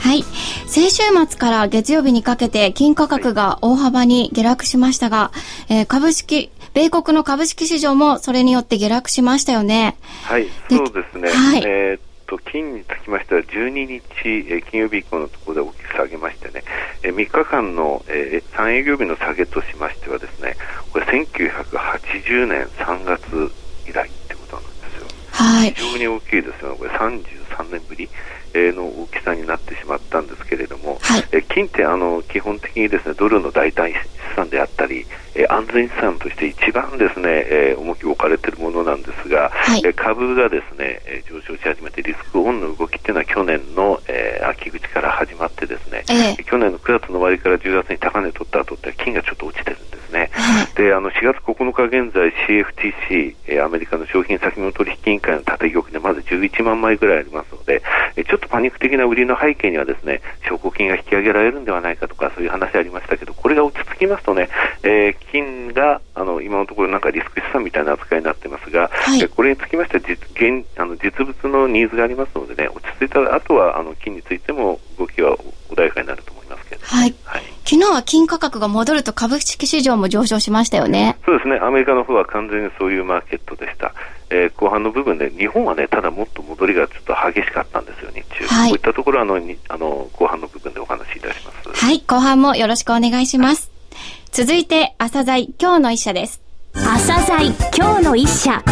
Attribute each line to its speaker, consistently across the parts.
Speaker 1: はい先週末から月曜日にかけて金価格が大幅に下落しましたが、えー、株式米国の株式市場もそれによって下落しましたよね。
Speaker 2: はい、そうですね。はい、えーと金につきましては12日、え金曜日以降のところで大きく下げましてね、え3日間の、えー、3営業日の下げとしましてはですねこれ1980年3月以来ってことなんですよ、
Speaker 1: はい、
Speaker 2: 非常に大きいですよね、これ33年ぶり。の大きさになってしまったんですけれども、はい、え金ってあの基本的にですねドルの代替資産であったり、え安全資産として一番ですね、え重きを置かれているものなんですが、はい、え株がですね、え上昇し始めてリスクオンの動きっていうのは去年の、え秋口から始まってですね、えー、去年の9月の終わりから10月に高値取った後って金がちょっと落ちてるんですね。であの4月9日現在 CFTC、えアメリカの商品先物取引委員会の縦玉でまず11万枚ぐらいありますので、えちょっとパニック的な売りの背景にはですね証拠金が引き上げられるんではないかとかそういう話ありましたけどこれが落ち着きますとね、えー、金があの今のところなんかリスク資産みたいな扱いになってますが、はい、これにつきましては実現あの実物のニーズがありますのでね落ち着いた後はあの金についても動きは穏やかになると思いますけど、
Speaker 1: はい、はい、昨日は金価格が戻ると株式市場も上昇しましたよね。
Speaker 2: そうですね。アメリカの方は完全にそういうマーケットでした。えー、後半の部分で日本はねただもっと戻りがちょっと激しかったんですよ日中、はい、こういったところはあのあの後半の部分でお話しいたします。
Speaker 1: はい後半もよろしくお願いします、続いて朝鮮今日の一社です。
Speaker 3: 朝鮮今日の一社。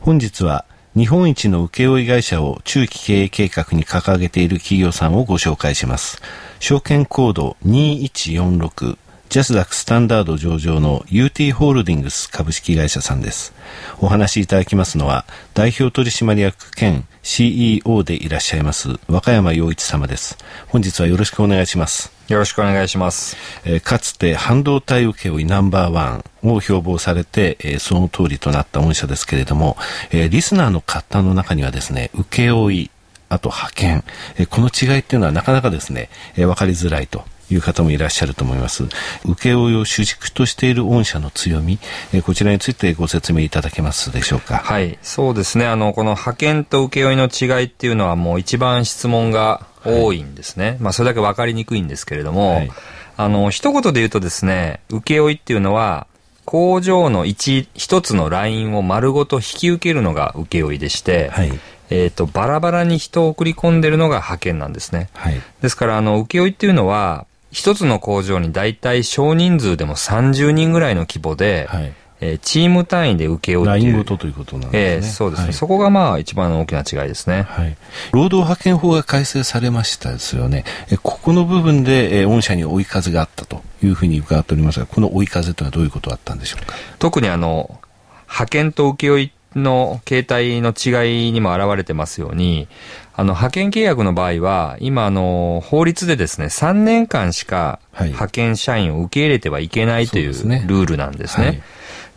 Speaker 4: 本日は日本一の請負会社を中期経営計画に掲げている企業さんをご紹介します。証券コード2146ジャスダックスタンダード上場の UT ホールディングス株式会社さんです。お話しいただきますのは、代表取締役兼 CEO でいらっしゃいます和歌山洋一様です。本日はよろしくお願いします。
Speaker 5: よろしくお願いします。
Speaker 4: えー、かつて半導体請負ナンバーワンを標榜されて、えー、その通りとなった御社ですけれども、えー、リスナーの方の中にはですね、請負あと派遣、えこの違いっていうのはなかなかですね、え分かりづらいという方もいらっしゃると思います。請負を主軸としている御社の強み、えこちらについてご説明いただけますでしょうか？
Speaker 5: はい、そうですね。あの、この派遣と請負の違いっていうのはもう一番質問が多いんですね。はい、まあ、それだけ分かりにくいんですけれども、はい、あの、一言で言うとですね、請負っていうのは、工場の一、一つのラインを丸ごと引き受けるのが請負でして、はい。えっ、ー、と、バラバラに人を送り込んでるのが派遣なんですね。はい、ですから、あの、請負っていうのは、一つの工場に大体少人数でも30人ぐらいの規模で、はい、えー、チーム単位で請け負う
Speaker 4: ラインごとということなんですね。えー、
Speaker 5: そうですね、はい、そこがまあ一番大きな違いですね。はい。
Speaker 4: 労働派遣法が改正されましたですよね。えここの部分で、えー、御社に追い風があったというふうに伺っておりますが、この追い風というのはどういうことだったんでしょうか？
Speaker 5: 特にあの、派遣と請負の形態の違いにも表れてますように、あの、派遣契約の場合は、今、あの、法律でですね、3年間しか派遣社員を受け入れてはいけないというルールなんですね。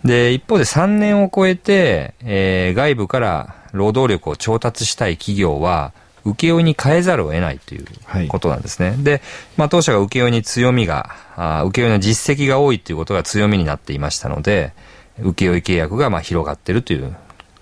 Speaker 5: で、一方で3年を超えて、えー、外部から労働力を調達したい企業は、請負に変えざるを得ないということなんですね。はい、で、まあ、当社が請負に強みが、あ請負の実績が多いということが強みになっていましたので、請負契約がまあ広がっているという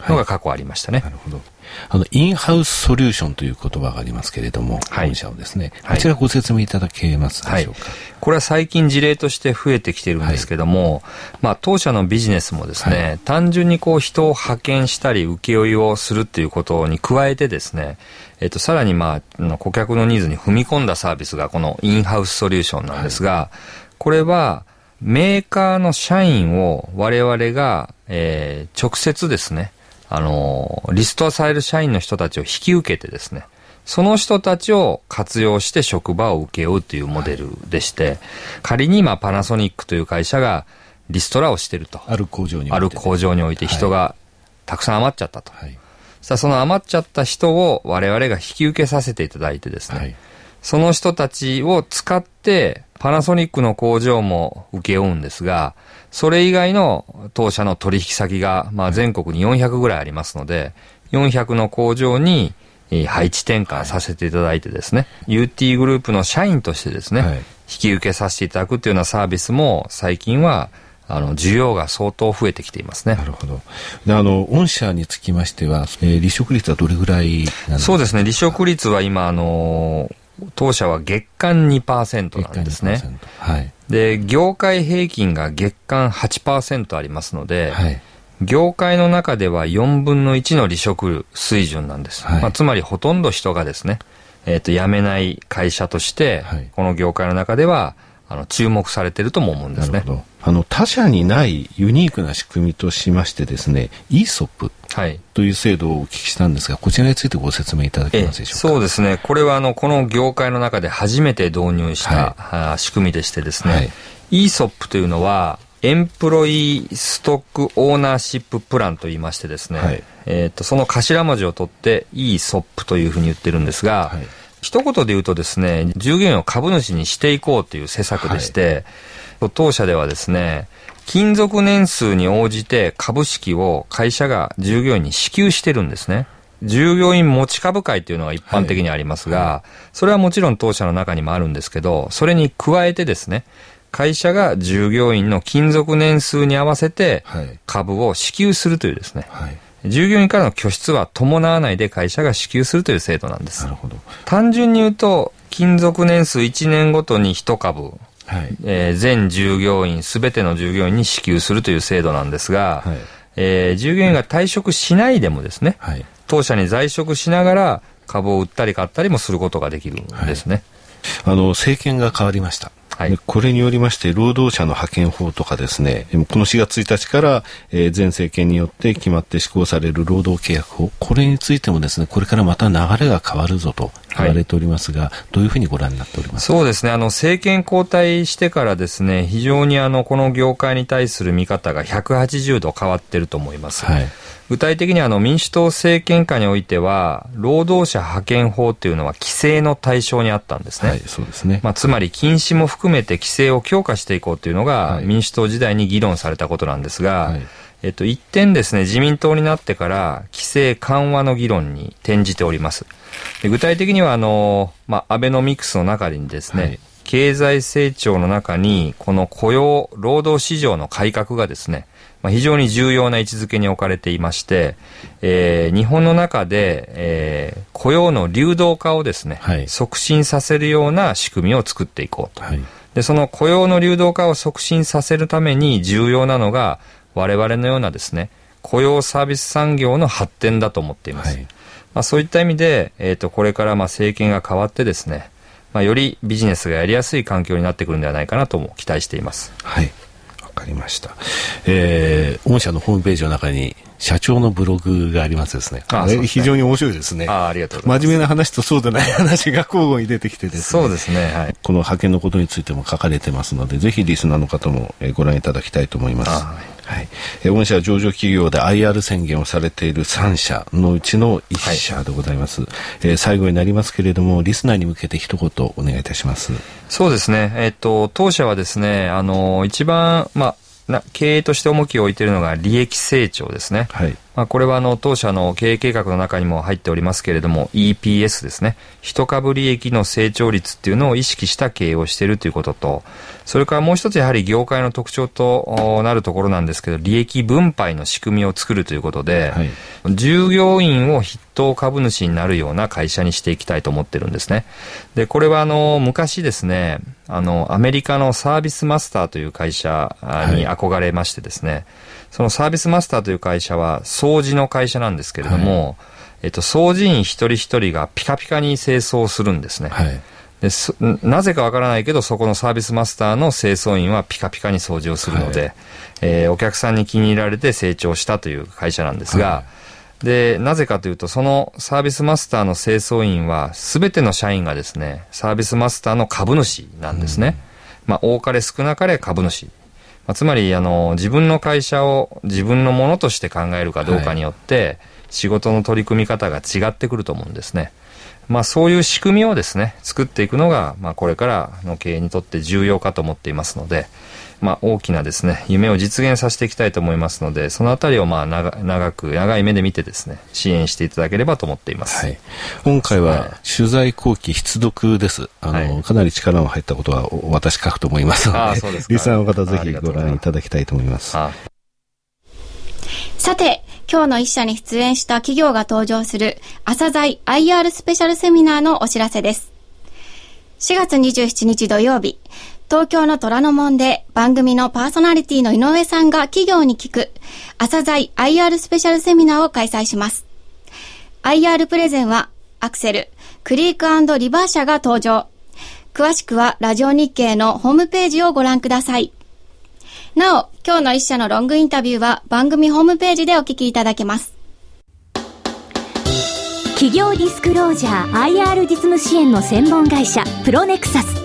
Speaker 5: のが過去ありましたね。
Speaker 4: はい、なるほど。あの、インハウスソリューションという言葉がありますけれども、はい、本社をですね、こちらご説明いただけますでしょうか、はい、
Speaker 5: これは最近事例として増えてきてるんですけども、はい、まあ、当社のビジネスもですね、単純にこう人を派遣したり請負をするっていうことに加えてですね、えっと、さらにまあ、顧客のニーズに踏み込んだサービスがこのインハウスソリューションなんですが、これは、メーカーの社員を我々が、えー、直接ですね、あの、リストされる社員の人たちを引き受けてですね、その人たちを活用して職場を請け負うというモデルでして、仮に今パナソニックという会社がリストラをしてると。
Speaker 4: ある工場に
Speaker 5: おいて。ある工場において人がたくさん余っちゃったと。はい、さあその余っちゃった人を我々が引き受けさせていただいてですね、はい、その人たちを使ってパナソニックの工場も請け負うんですが、それ以外の当社の取引先が、まあ、全国に400ぐらいありますので、400の工場に配置転換させていただいてですね、はい、UT グループの社員としてですね、はい、引き受けさせていただくというようなサービスも最近はあの、需要が相当増えてきていますね。
Speaker 4: なるほど。で、あの、御社につきましては、えー、離職率はどれぐらい
Speaker 5: そうですね、離職率は今、あの当社は月間2%なんですね。はい。で、業界平均が月間8%ありますので、はい、業界の中では4分の1の離職水準なんです。はい、まあ、つまりほとんど人がですね、えっ、ー、と、辞めない会社として、はい、この業界の中では、あの、注目されてるとも思うんですね。
Speaker 4: あの、他社にないユニークな仕組みとしましてですね、ESOP という制度をお聞きしたんですが、こちらについてご説明いただけますでしょうか？
Speaker 5: そうですね。これは、あの、この業界の中で初めて導入した、はい、仕組みでしてですね、はい、ESOP というのは、エンプロイストックオーナーシッププランと言いましてですね、はい、えっ、と、その頭文字を取って ESOP というふうに言ってるんですが、はい一言で言うとですね、従業員を株主にしていこうという施策でして、はい、当社ではですね、勤続年数に応じて株式を会社が従業員に支給してるんですね。従業員持ち株会というのが一般的にありますが、はい。はい、それはもちろん当社の中にもあるんですけど、それに加えてですね、会社が従業員の勤続年数に合わせて株を支給するというですね、はい従業員からの拠出は伴わないで会社が支給するという制度なんです。なるほど。単純に言うと、勤続年数1年ごとに1株、はい、えー、全従業員、すべての従業員に支給するという制度なんですが、はい、えー、従業員が退職しないでもですね、はい、当社に在職しながら株を売ったり買ったりもすることができるんですね。
Speaker 4: あの、政権が変わりました。はい、これによりまして、労働者の派遣法とかですね、この4月1日から、えー、前政権によって決まって施行される労働契約法、これについてもですね、これからまた流れが変わるぞと。言われておりますが、はい、どういうふうにご覧になっております
Speaker 5: そうですね、あの、政権交代してからですね、非常にあの、この業界に対する見方が180度変わってると思います。はい具体的にあの民主党政権下においては、労働者派遣法っていうのは規制の対象にあったんですね。はい、そうですね。まあ、つまり禁止も含めて規制を強化していこうというのが、民主党時代に議論されたことなんですが、はい、えっと、一点ですね、自民党になってから規制緩和の議論に転じております。で具体的には、あの、まあ、アベノミクスの中にですね、はい経済成長の中に、この雇用、労働市場の改革がですね、まあ、非常に重要な位置づけに置かれていまして、えー、日本の中で、えー、雇用の流動化をですね、はい、促進させるような仕組みを作っていこうと。はい、で、その雇用の流動化を促進させるために重要なのが、我々のようなですね、雇用サービス産業の発展だと思っています。はい、まあ、そういった意味で、えっ、ー、と、これからまあ政権が変わってですね、まあ、よりビジネスがやりやすい環境になってくるんではないかなとも期待しています。
Speaker 4: はい。かりました。えー、御社のホームページの中に社長のブログがありますですね。あね非常に面白いですね。
Speaker 5: あありがとうございます。
Speaker 4: 真面目な話とそうでない話が交互に出てきてです
Speaker 5: ね。そうですね。はい。
Speaker 4: この派遣のことについても書かれてますので、ぜひリスナーの方もご覧いただきたいと思います。はいはい、え御社上場企業で IR 宣言をされている3社のうちの1社でございます、はい、えー、最後になりますけれどもリスナーに向けて一言お願いいたします
Speaker 5: そうですねえっ、と当社はですねあの一番まあな経営として重きを置いているのが利益成長ですね。はい。まあ、これはあの当社の経営計画の中にも入っておりますけれども EPS ですね。一株利益の成長率っていうのを意識した経営をしているということとそれからもう一つやはり業界の特徴となるところなんですけど利益分配の仕組みを作るということで、はい、従業員を筆頭株主になるような会社にしていきたいと思ってるんですね。でこれはあの昔ですねあのアメリカのサービスマスターという会社に憧れましてですね、はいそのサービスマスターという会社は掃除の会社なんですけれども、はい、えっと、掃除員一人一人がピカピカに清掃するんですね。はい、でなぜかわからないけど、そこのサービスマスターの清掃員はピカピカに掃除をするので、はい、えー、お客さんに気に入られて成長したという会社なんですが、で、なぜかというと、そのサービスマスターの清掃員は、すべての社員がですね、サービスマスターの株主なんですね。うん、まあ、多かれ少なかれ株主。まあ、つまりあの自分の会社を自分のものとして考えるかどうかによって、はい、仕事の取り組み方が違ってくると思うんですね。まあそういう仕組みをですね、作っていくのが、まあこれからの経営にとって重要かと思っていますので、まあ大きなですね、夢を実現させていきたいと思いますので、そのあたりをまあ長長く、長い目で見てですね、支援していただければと思っています。はい。
Speaker 4: 今回は取材後期必読です。あの、はい、かなり力の入ったことは私書くと思いますので、あそうですリスナーの方ぜひご覧いただきたいと思います。
Speaker 1: さて、今日の一社に出演した企業が登場する朝鮮 IR スペシャルセミナーのお知らせです。4月27日土曜日、東京の虎ノ門で番組のパーソナリティの井上さんが企業に聞く朝鮮 IR スペシャルセミナーを開催します。IR プレゼンはアクセル、クリークリバー社が登場。詳しくはラジオ日経のホームページをご覧ください。なお、今日の一社のロングインタビューは番組ホームページでお聞きいただけます。
Speaker 3: 企業ディスクロージャー IR 実務支援の専門会社プロネクサス。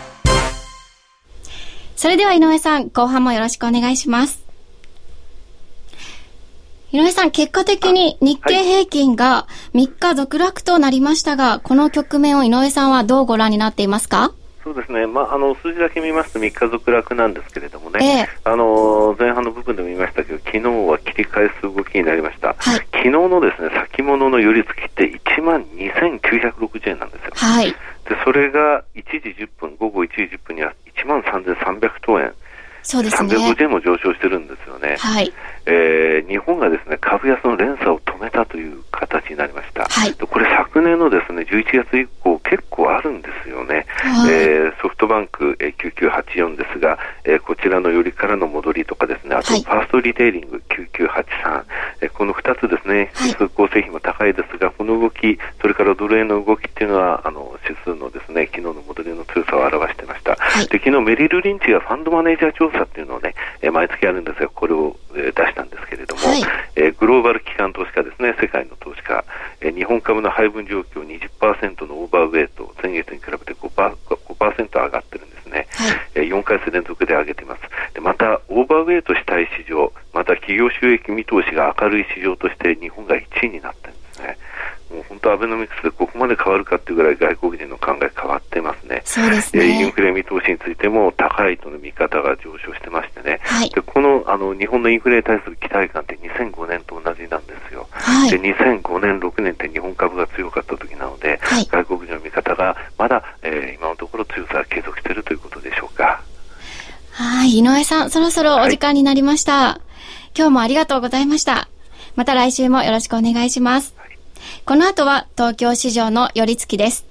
Speaker 1: それでは井上さん、後半もよろしくお願いします。井上さん、結果的に日経平均が3日続落となりましたが、この局面を井上さんはどうご覧になっていますか？
Speaker 2: そうですね、まあ、あの数字だけ見ますと3日続落なんですけれどもね、えー、あの前半の部分でも見ましたけど、昨日は切り返す動きになりました、はい、昨日のですね先物の寄り付きって1万2960円なんですよ、はい、でそれが1時10分、午後1時10分には1万3300等円。そうですね。350円も上昇してるんですよね。はい。えー、日本がですね、株安の連鎖を止めたという形になりました。はい。これ昨年のですね、11月以降結構あるんですよね。はい、えー、ソフトバンク、えー、9984ですが、えー、こちらのよりからの戻りとかですね、あと、ファーストリテイリング9983、えー、この2つですね、指数構成比も高いですが、この動き、それからドル円の動きっていうのは、あの、指数のですね、昨日の戻りの強さを表してました。はい、で、昨日メリル・リンチがファンドマネージャー調査っていうのをね、えー、毎月あるんですが、これを、えー、出したんですけれども、はい、えー、グローバル機関投資家ですね、世界の投資家、えー、日本株の配分状況20%のオーバーウェイト、前月に比べて 5%, 5上がってるんですね、はい、えー、4回数連続で上げています。で。また、オーバーウェイトしたい市場、また企業収益見通しが明るい市場として日本が1位になってるんですね。もう本当、アベノミクスでここまで変わるかっていうぐらい外国人の考え変わね。
Speaker 1: そうですね。
Speaker 2: インフレ見通しについても高いとの見方が上昇してましてね。はい、でこのあの日本のインフレに対する期待感って2005年と同じなんですよ。はい、で2005年、6年って日本株が強かった時なので、はい、外国人の見方がまだ、えー、今のところ強さが継続しているということでしょうか。
Speaker 1: はい、井上さん、そろそろお時間になりました。今日もありがとうございました。また来週もよろしくお願いします。この後は東京市場の寄り付きです。